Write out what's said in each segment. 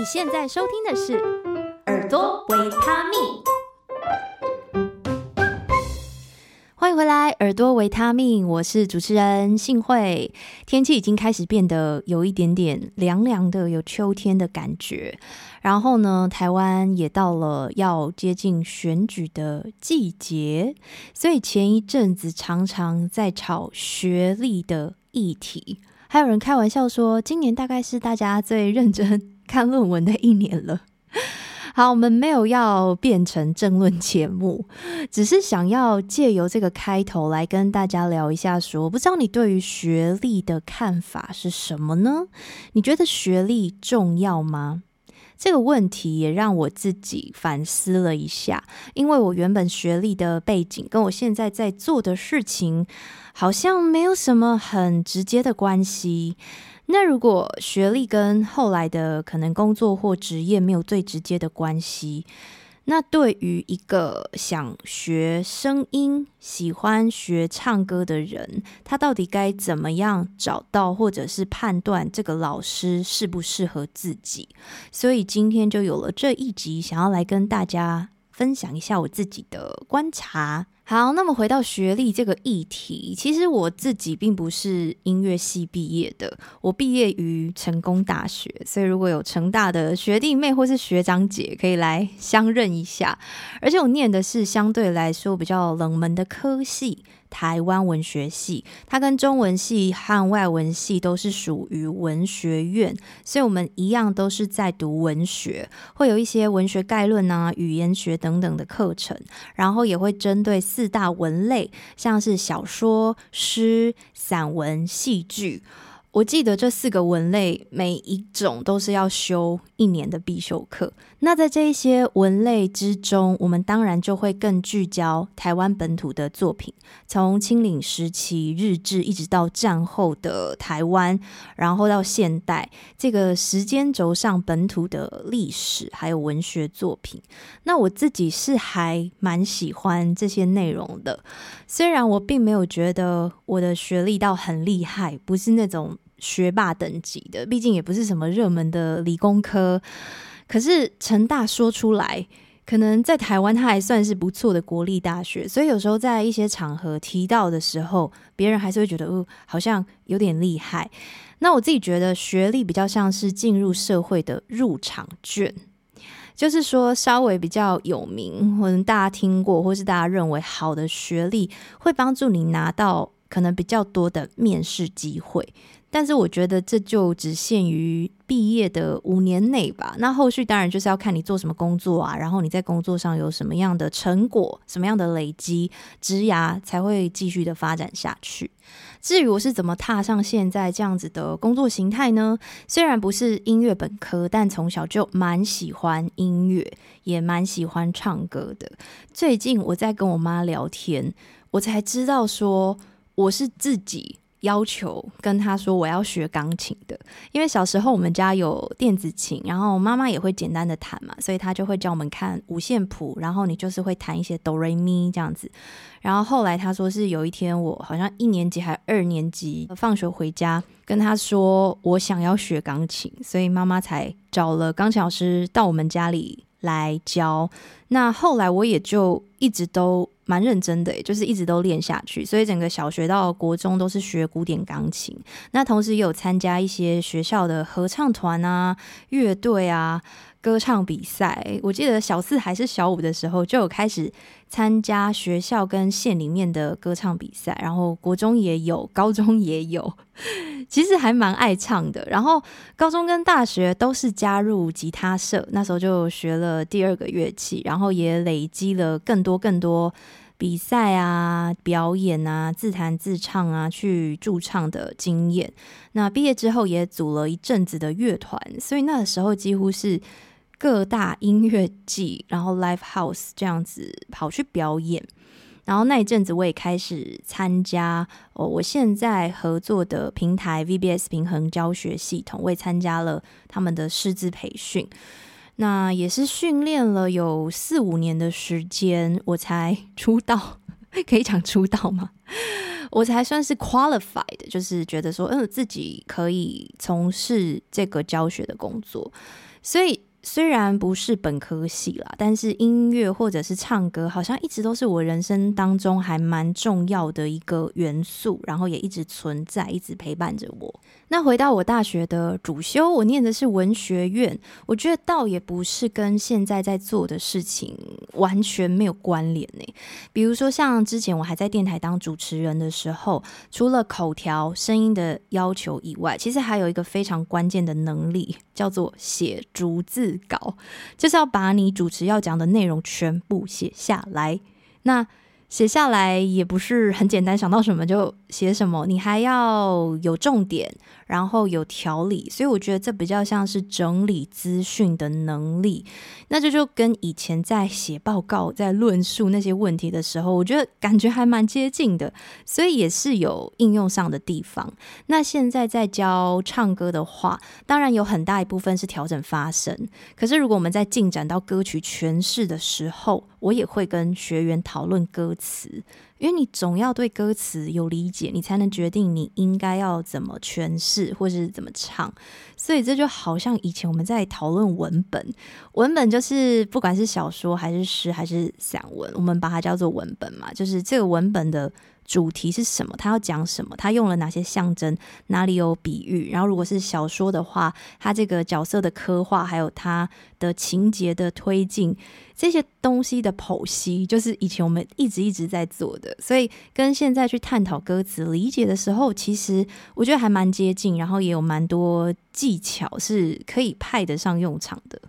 你现在收听的是《耳朵维他命》，欢迎回来，《耳朵维他命》，我是主持人幸慧。天气已经开始变得有一点点凉凉的，有秋天的感觉。然后呢，台湾也到了要接近选举的季节，所以前一阵子常常在炒学历的议题。还有人开玩笑说，今年大概是大家最认真看论文的一年了。好，我们没有要变成政论节目，只是想要借由这个开头来跟大家聊一下说，说不知道你对于学历的看法是什么呢？你觉得学历重要吗？这个问题也让我自己反思了一下，因为我原本学历的背景跟我现在在做的事情好像没有什么很直接的关系。那如果学历跟后来的可能工作或职业没有最直接的关系，那对于一个想学声音、喜欢学唱歌的人，他到底该怎么样找到或者是判断这个老师适不适合自己？所以今天就有了这一集，想要来跟大家分享一下我自己的观察。好，那么回到学历这个议题，其实我自己并不是音乐系毕业的，我毕业于成功大学，所以如果有成大的学弟妹或是学长姐，可以来相认一下。而且我念的是相对来说比较冷门的科系。台湾文学系，它跟中文系和外文系都是属于文学院，所以我们一样都是在读文学，会有一些文学概论啊、语言学等等的课程，然后也会针对四大文类，像是小说、诗、散文、戏剧。我记得这四个文类，每一种都是要修一年的必修课。那在这一些文类之中，我们当然就会更聚焦台湾本土的作品，从清领时期日治一直到战后的台湾，然后到现代这个时间轴上本土的历史还有文学作品。那我自己是还蛮喜欢这些内容的，虽然我并没有觉得我的学历到很厉害，不是那种。学霸等级的，毕竟也不是什么热门的理工科。可是成大说出来，可能在台湾它还算是不错的国立大学，所以有时候在一些场合提到的时候，别人还是会觉得，哦，好像有点厉害。那我自己觉得，学历比较像是进入社会的入场券，就是说稍微比较有名，或者大家听过，或是大家认为好的学历，会帮助你拿到可能比较多的面试机会。但是我觉得这就只限于毕业的五年内吧。那后续当然就是要看你做什么工作啊，然后你在工作上有什么样的成果、什么样的累积，职涯才会继续的发展下去。至于我是怎么踏上现在这样子的工作形态呢？虽然不是音乐本科，但从小就蛮喜欢音乐，也蛮喜欢唱歌的。最近我在跟我妈聊天，我才知道说我是自己。要求跟他说我要学钢琴的，因为小时候我们家有电子琴，然后妈妈也会简单的弹嘛，所以他就会教我们看五线谱，然后你就是会弹一些哆来咪这样子。然后后来他说是有一天我好像一年级还二年级放学回家跟他说我想要学钢琴，所以妈妈才找了钢琴老师到我们家里来教。那后来我也就一直都。蛮认真的，就是一直都练下去，所以整个小学到国中都是学古典钢琴。那同时也有参加一些学校的合唱团啊、乐队啊、歌唱比赛。我记得小四还是小五的时候，就有开始参加学校跟县里面的歌唱比赛。然后国中也有，高中也有，其实还蛮爱唱的。然后高中跟大学都是加入吉他社，那时候就学了第二个乐器，然后也累积了更多更多。比赛啊，表演啊，自弹自唱啊，去驻唱的经验。那毕业之后也组了一阵子的乐团，所以那个时候几乎是各大音乐季，然后 live house 这样子跑去表演。然后那一阵子我也开始参加哦，我现在合作的平台 VBS 平衡教学系统，我也参加了他们的师资培训。那也是训练了有四五年的时间，我才出道，可以讲出道吗？我才算是 qualified，就是觉得说，嗯，自己可以从事这个教学的工作。所以。虽然不是本科系啦，但是音乐或者是唱歌，好像一直都是我人生当中还蛮重要的一个元素，然后也一直存在，一直陪伴着我。那回到我大学的主修，我念的是文学院，我觉得倒也不是跟现在在做的事情完全没有关联呢。比如说像之前我还在电台当主持人的时候，除了口条、声音的要求以外，其实还有一个非常关键的能力，叫做写逐字稿，就是要把你主持要讲的内容全部写下来。那写下来也不是很简单，想到什么就写什么，你还要有重点，然后有条理，所以我觉得这比较像是整理资讯的能力。那这就跟以前在写报告、在论述那些问题的时候，我觉得感觉还蛮接近的，所以也是有应用上的地方。那现在在教唱歌的话，当然有很大一部分是调整发声，可是如果我们在进展到歌曲诠释的时候，我也会跟学员讨论歌词。因为你总要对歌词有理解，你才能决定你应该要怎么诠释或是怎么唱。所以这就好像以前我们在讨论文本，文本就是不管是小说还是诗还是散文，我们把它叫做文本嘛，就是这个文本的。主题是什么？他要讲什么？他用了哪些象征？哪里有比喻？然后，如果是小说的话，他这个角色的刻画，还有他的情节的推进，这些东西的剖析，就是以前我们一直一直在做的。所以，跟现在去探讨歌词理解的时候，其实我觉得还蛮接近，然后也有蛮多技巧是可以派得上用场的。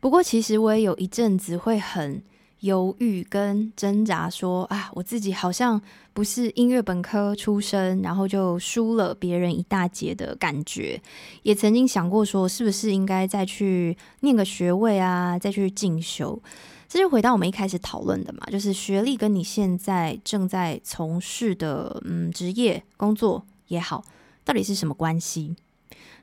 不过，其实我也有一阵子会很。犹豫跟挣扎，说啊，我自己好像不是音乐本科出身，然后就输了别人一大截的感觉。也曾经想过说，是不是应该再去念个学位啊，再去进修。这就回到我们一开始讨论的嘛，就是学历跟你现在正在从事的嗯职业工作也好，到底是什么关系？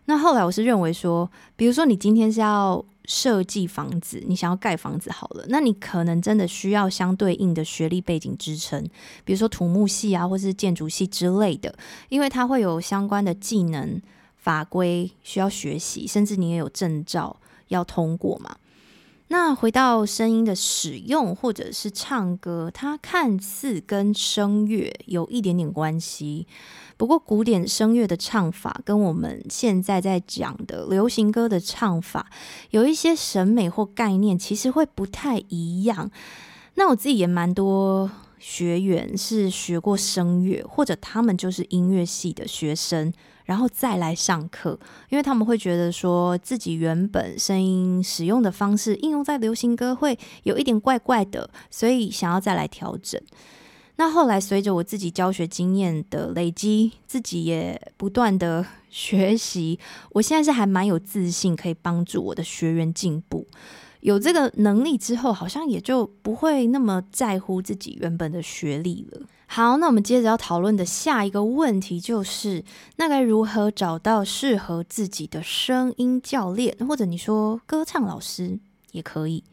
那后来我是认为说，比如说你今天是要。设计房子，你想要盖房子好了，那你可能真的需要相对应的学历背景支撑，比如说土木系啊，或是建筑系之类的，因为它会有相关的技能法规需要学习，甚至你也有证照要通过嘛。那回到声音的使用或者是唱歌，它看似跟声乐有一点点关系。不过，古典声乐的唱法跟我们现在在讲的流行歌的唱法有一些审美或概念，其实会不太一样。那我自己也蛮多学员是学过声乐，或者他们就是音乐系的学生，然后再来上课，因为他们会觉得说自己原本声音使用的方式应用在流行歌会有一点怪怪的，所以想要再来调整。那后来，随着我自己教学经验的累积，自己也不断的 学习，我现在是还蛮有自信，可以帮助我的学员进步。有这个能力之后，好像也就不会那么在乎自己原本的学历了。好，那我们接着要讨论的下一个问题就是，那该如何找到适合自己的声音教练，或者你说歌唱老师也可以。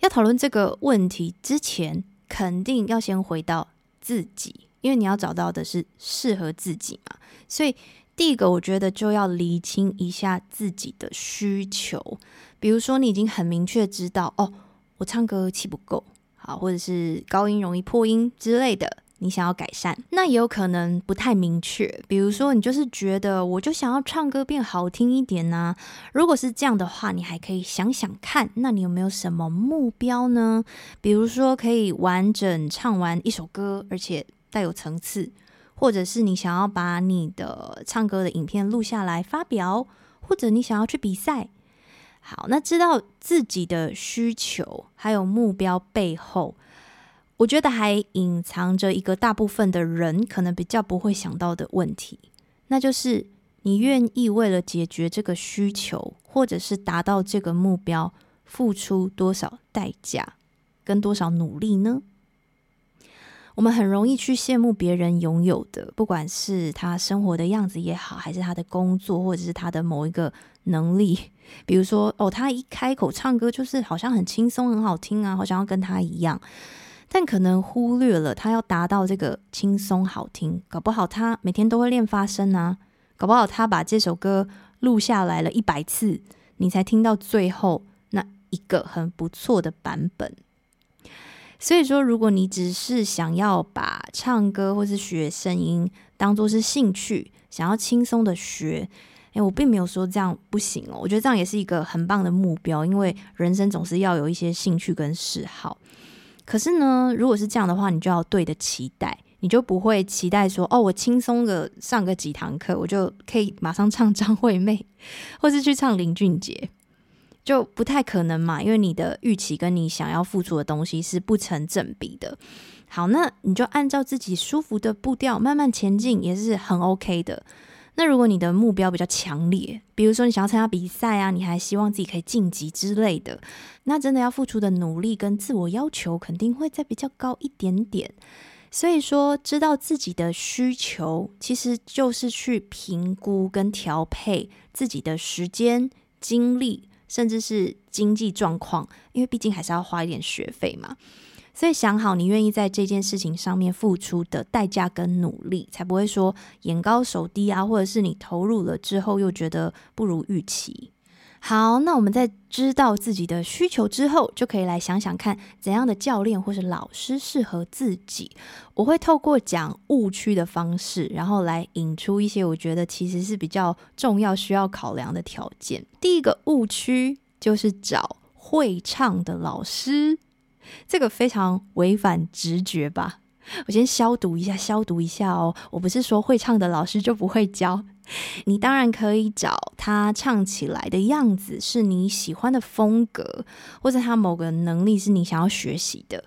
要讨论这个问题之前，肯定要先回到自己，因为你要找到的是适合自己嘛。所以第一个，我觉得就要厘清一下自己的需求。比如说，你已经很明确知道，哦，我唱歌气不够好，或者是高音容易破音之类的。你想要改善，那也有可能不太明确。比如说，你就是觉得我就想要唱歌变好听一点呢。如果是这样的话，你还可以想想看，那你有没有什么目标呢？比如说，可以完整唱完一首歌，而且带有层次，或者是你想要把你的唱歌的影片录下来发表，或者你想要去比赛。好，那知道自己的需求还有目标背后。我觉得还隐藏着一个大部分的人可能比较不会想到的问题，那就是你愿意为了解决这个需求，或者是达到这个目标，付出多少代价跟多少努力呢？我们很容易去羡慕别人拥有的，不管是他生活的样子也好，还是他的工作，或者是他的某一个能力，比如说哦，他一开口唱歌就是好像很轻松、很好听啊，好像要跟他一样。但可能忽略了他要达到这个轻松好听，搞不好他每天都会练发声啊，搞不好他把这首歌录下来了一百次，你才听到最后那一个很不错的版本。所以说，如果你只是想要把唱歌或是学声音当做是兴趣，想要轻松的学，诶，我并没有说这样不行哦。我觉得这样也是一个很棒的目标，因为人生总是要有一些兴趣跟嗜好。可是呢，如果是这样的话，你就要对的期待，你就不会期待说，哦，我轻松的上个几堂课，我就可以马上唱张惠妹，或是去唱林俊杰，就不太可能嘛，因为你的预期跟你想要付出的东西是不成正比的。好，那你就按照自己舒服的步调慢慢前进，也是很 OK 的。那如果你的目标比较强烈，比如说你想要参加比赛啊，你还希望自己可以晋级之类的，那真的要付出的努力跟自我要求肯定会再比较高一点点。所以说，知道自己的需求，其实就是去评估跟调配自己的时间、精力，甚至是经济状况，因为毕竟还是要花一点学费嘛。所以想好你愿意在这件事情上面付出的代价跟努力，才不会说眼高手低啊，或者是你投入了之后又觉得不如预期。好，那我们在知道自己的需求之后，就可以来想想看怎样的教练或是老师适合自己。我会透过讲误区的方式，然后来引出一些我觉得其实是比较重要需要考量的条件。第一个误区就是找会唱的老师。这个非常违反直觉吧？我先消毒一下，消毒一下哦。我不是说会唱的老师就不会教，你当然可以找他唱起来的样子是你喜欢的风格，或者他某个能力是你想要学习的。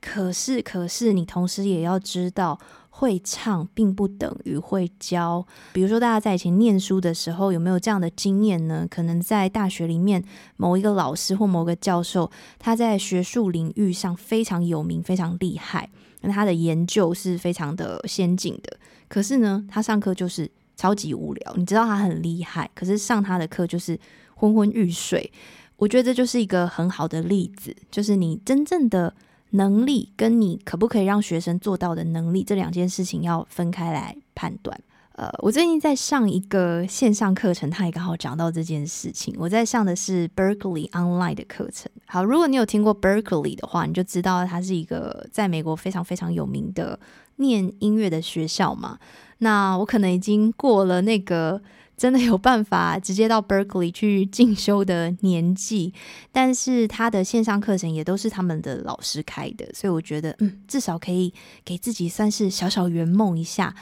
可是，可是你同时也要知道。会唱并不等于会教。比如说，大家在以前念书的时候，有没有这样的经验呢？可能在大学里面，某一个老师或某个教授，他在学术领域上非常有名、非常厉害，那他的研究是非常的先进的。可是呢，他上课就是超级无聊。你知道他很厉害，可是上他的课就是昏昏欲睡。我觉得这就是一个很好的例子，就是你真正的。能力跟你可不可以让学生做到的能力，这两件事情要分开来判断。呃，我最近在上一个线上课程，他也刚好讲到这件事情。我在上的是 Berkeley Online 的课程。好，如果你有听过 Berkeley 的话，你就知道它是一个在美国非常非常有名的念音乐的学校嘛。那我可能已经过了那个。真的有办法直接到 Berkeley 去进修的年纪，但是他的线上课程也都是他们的老师开的，所以我觉得，嗯，至少可以给自己算是小小圆梦一下，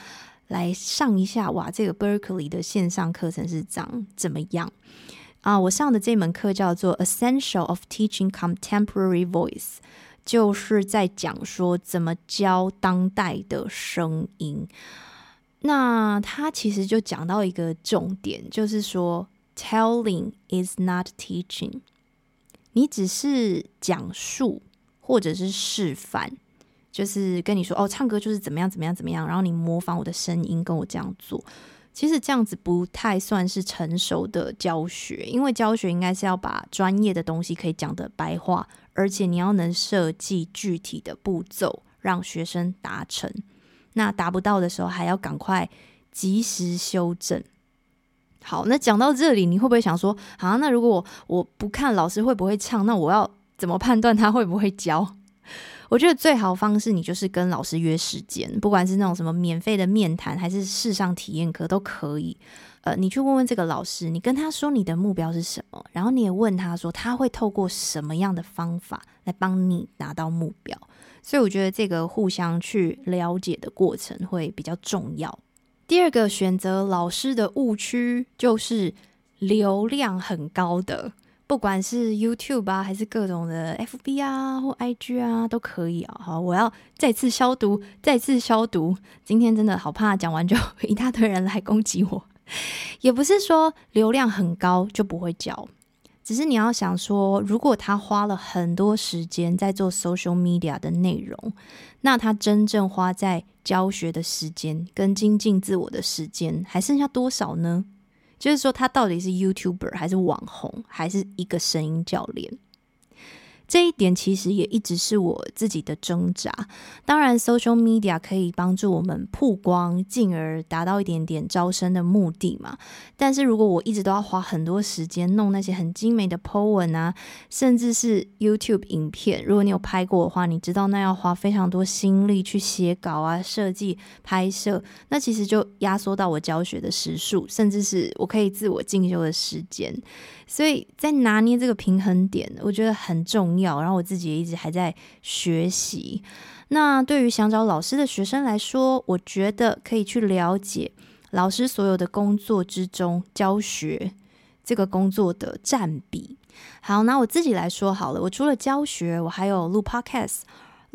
来上一下哇，这个 Berkeley 的线上课程是长怎么样啊？我上的这门课叫做 Essential of Teaching Contemporary Voice，就是在讲说怎么教当代的声音。那他其实就讲到一个重点，就是说，telling is not teaching。你只是讲述或者是示范，就是跟你说哦，唱歌就是怎么样怎么样怎么样，然后你模仿我的声音跟我这样做。其实这样子不太算是成熟的教学，因为教学应该是要把专业的东西可以讲得白话，而且你要能设计具体的步骤，让学生达成。那达不到的时候，还要赶快及时修正。好，那讲到这里，你会不会想说，啊，那如果我，不看老师会不会唱，那我要怎么判断他会不会教？我觉得最好方式，你就是跟老师约时间，不管是那种什么免费的面谈，还是试上体验课都可以。呃，你去问问这个老师，你跟他说你的目标是什么，然后你也问他说他会透过什么样的方法来帮你达到目标。所以我觉得这个互相去了解的过程会比较重要。第二个选择老师的误区就是流量很高的，不管是 YouTube 啊，还是各种的 FB 啊或 IG 啊，都可以啊。好，我要再次消毒，再次消毒。今天真的好怕讲完就 一大堆人来攻击我。也不是说流量很高就不会教。只是你要想说，如果他花了很多时间在做 social media 的内容，那他真正花在教学的时间跟精进自我的时间还剩下多少呢？就是说，他到底是 YouTuber 还是网红，还是一个声音教练？这一点其实也一直是我自己的挣扎。当然，social media 可以帮助我们曝光，进而达到一点点招生的目的嘛。但是如果我一直都要花很多时间弄那些很精美的 po 文啊，甚至是 YouTube 影片，如果你有拍过的话，你知道那要花非常多心力去写稿啊、设计、拍摄，那其实就压缩到我教学的时数，甚至是我可以自我进修的时间。所以在拿捏这个平衡点，我觉得很重然后我自己也一直还在学习。那对于想找老师的学生来说，我觉得可以去了解老师所有的工作之中，教学这个工作的占比。好，那我自己来说好了，我除了教学，我还有录 Podcast。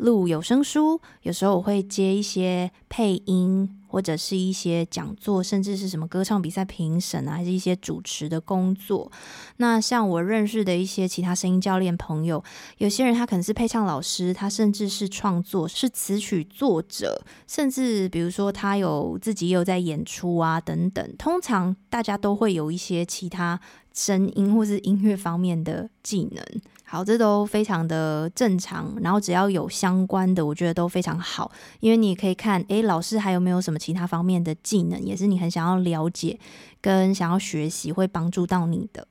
录有声书，有时候我会接一些配音，或者是一些讲座，甚至是什么歌唱比赛评审啊，还是一些主持的工作。那像我认识的一些其他声音教练朋友，有些人他可能是配唱老师，他甚至是创作，是词曲作者，甚至比如说他有自己有在演出啊等等。通常大家都会有一些其他声音或是音乐方面的技能。好，这都非常的正常。然后只要有相关的，我觉得都非常好，因为你可以看，诶，老师还有没有什么其他方面的技能，也是你很想要了解跟想要学习，会帮助到你的。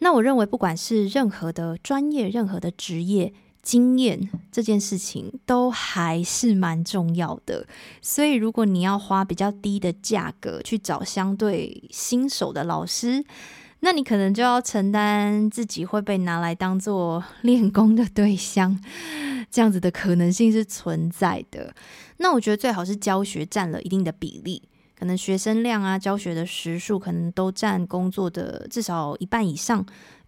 那我认为，不管是任何的专业、任何的职业，经验这件事情都还是蛮重要的。所以，如果你要花比较低的价格去找相对新手的老师，那你可能就要承担自己会被拿来当做练功的对象，这样子的可能性是存在的。那我觉得最好是教学占了一定的比例，可能学生量啊、教学的时数可能都占工作的至少一半以上，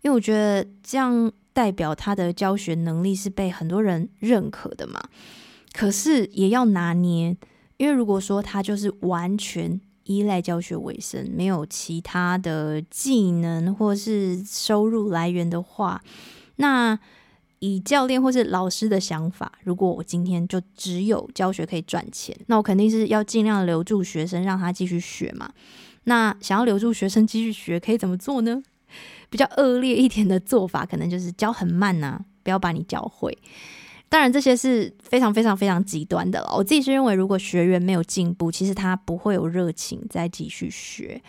因为我觉得这样代表他的教学能力是被很多人认可的嘛。可是也要拿捏，因为如果说他就是完全。依赖教学为生，没有其他的技能或是收入来源的话，那以教练或是老师的想法，如果我今天就只有教学可以赚钱，那我肯定是要尽量留住学生，让他继续学嘛。那想要留住学生继续学，可以怎么做呢？比较恶劣一点的做法，可能就是教很慢呐、不要把你教会。当然，这些是非常非常非常极端的了。我自己是认为，如果学员没有进步，其实他不会有热情再继续学。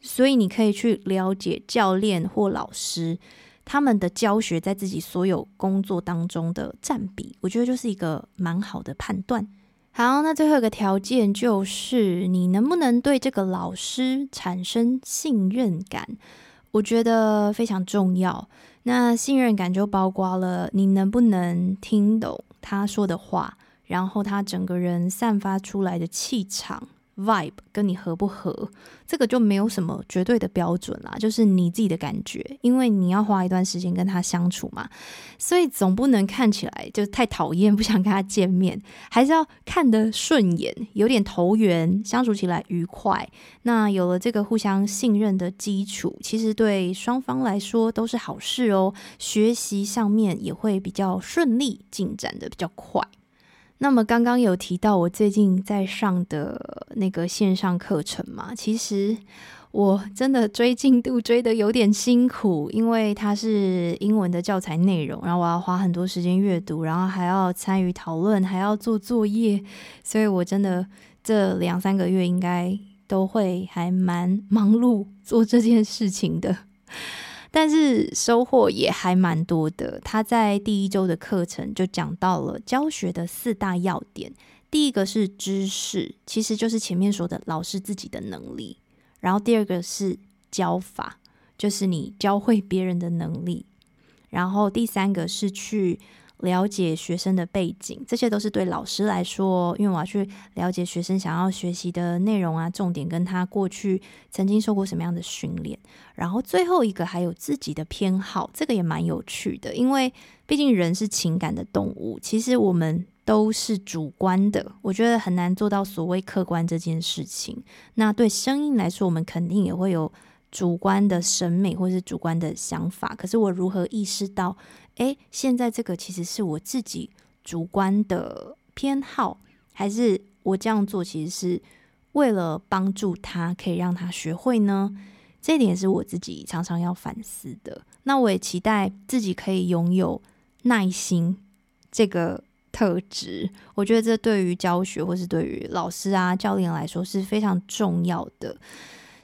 所以，你可以去了解教练或老师他们的教学在自己所有工作当中的占比，我觉得就是一个蛮好的判断。好，那最后一个条件就是你能不能对这个老师产生信任感，我觉得非常重要。那信任感就包括了你能不能听懂他说的话，然后他整个人散发出来的气场。Vibe 跟你合不合，这个就没有什么绝对的标准啦，就是你自己的感觉，因为你要花一段时间跟他相处嘛，所以总不能看起来就太讨厌，不想跟他见面，还是要看得顺眼，有点投缘，相处起来愉快。那有了这个互相信任的基础，其实对双方来说都是好事哦，学习上面也会比较顺利，进展得比较快。那么刚刚有提到我最近在上的那个线上课程嘛，其实我真的追进度追得有点辛苦，因为它是英文的教材内容，然后我要花很多时间阅读，然后还要参与讨论，还要做作业，所以我真的这两三个月应该都会还蛮忙碌做这件事情的。但是收获也还蛮多的。他在第一周的课程就讲到了教学的四大要点。第一个是知识，其实就是前面说的老师自己的能力。然后第二个是教法，就是你教会别人的能力。然后第三个是去。了解学生的背景，这些都是对老师来说，因为我要去了解学生想要学习的内容啊，重点跟他过去曾经受过什么样的训练。然后最后一个还有自己的偏好，这个也蛮有趣的，因为毕竟人是情感的动物，其实我们都是主观的，我觉得很难做到所谓客观这件事情。那对声音来说，我们肯定也会有主观的审美或是主观的想法，可是我如何意识到？诶，现在这个其实是我自己主观的偏好，还是我这样做其实是为了帮助他，可以让他学会呢？这一点是我自己常常要反思的。那我也期待自己可以拥有耐心这个特质。我觉得这对于教学或是对于老师啊、教练来说是非常重要的。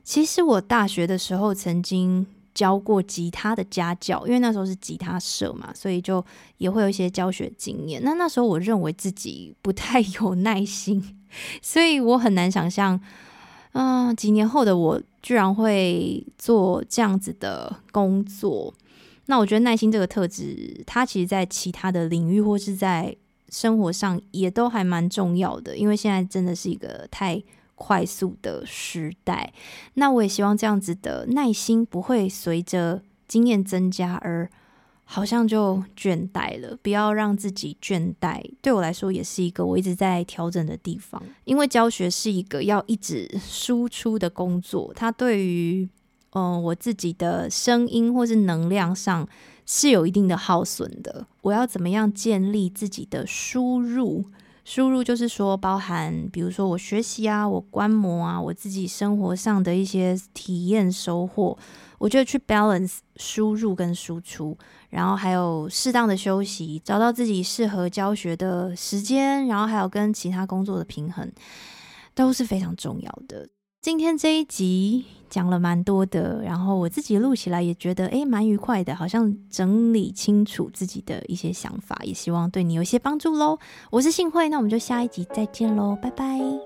其实我大学的时候曾经。教过吉他的家教，因为那时候是吉他社嘛，所以就也会有一些教学经验。那那时候我认为自己不太有耐心，所以我很难想象，嗯、几年后的我居然会做这样子的工作。那我觉得耐心这个特质，它其实在其他的领域或是在生活上也都还蛮重要的，因为现在真的是一个太。快速的时代，那我也希望这样子的耐心不会随着经验增加而好像就倦怠了。不要让自己倦怠，对我来说也是一个我一直在调整的地方。因为教学是一个要一直输出的工作，它对于嗯、我自己的声音或是能量上是有一定的耗损的。我要怎么样建立自己的输入？输入就是说，包含比如说我学习啊，我观摩啊，我自己生活上的一些体验收获，我觉得去 balance 输入跟输出，然后还有适当的休息，找到自己适合教学的时间，然后还有跟其他工作的平衡，都是非常重要的。今天这一集讲了蛮多的，然后我自己录起来也觉得诶蛮愉快的，好像整理清楚自己的一些想法，也希望对你有些帮助喽。我是幸慧，那我们就下一集再见喽，拜拜。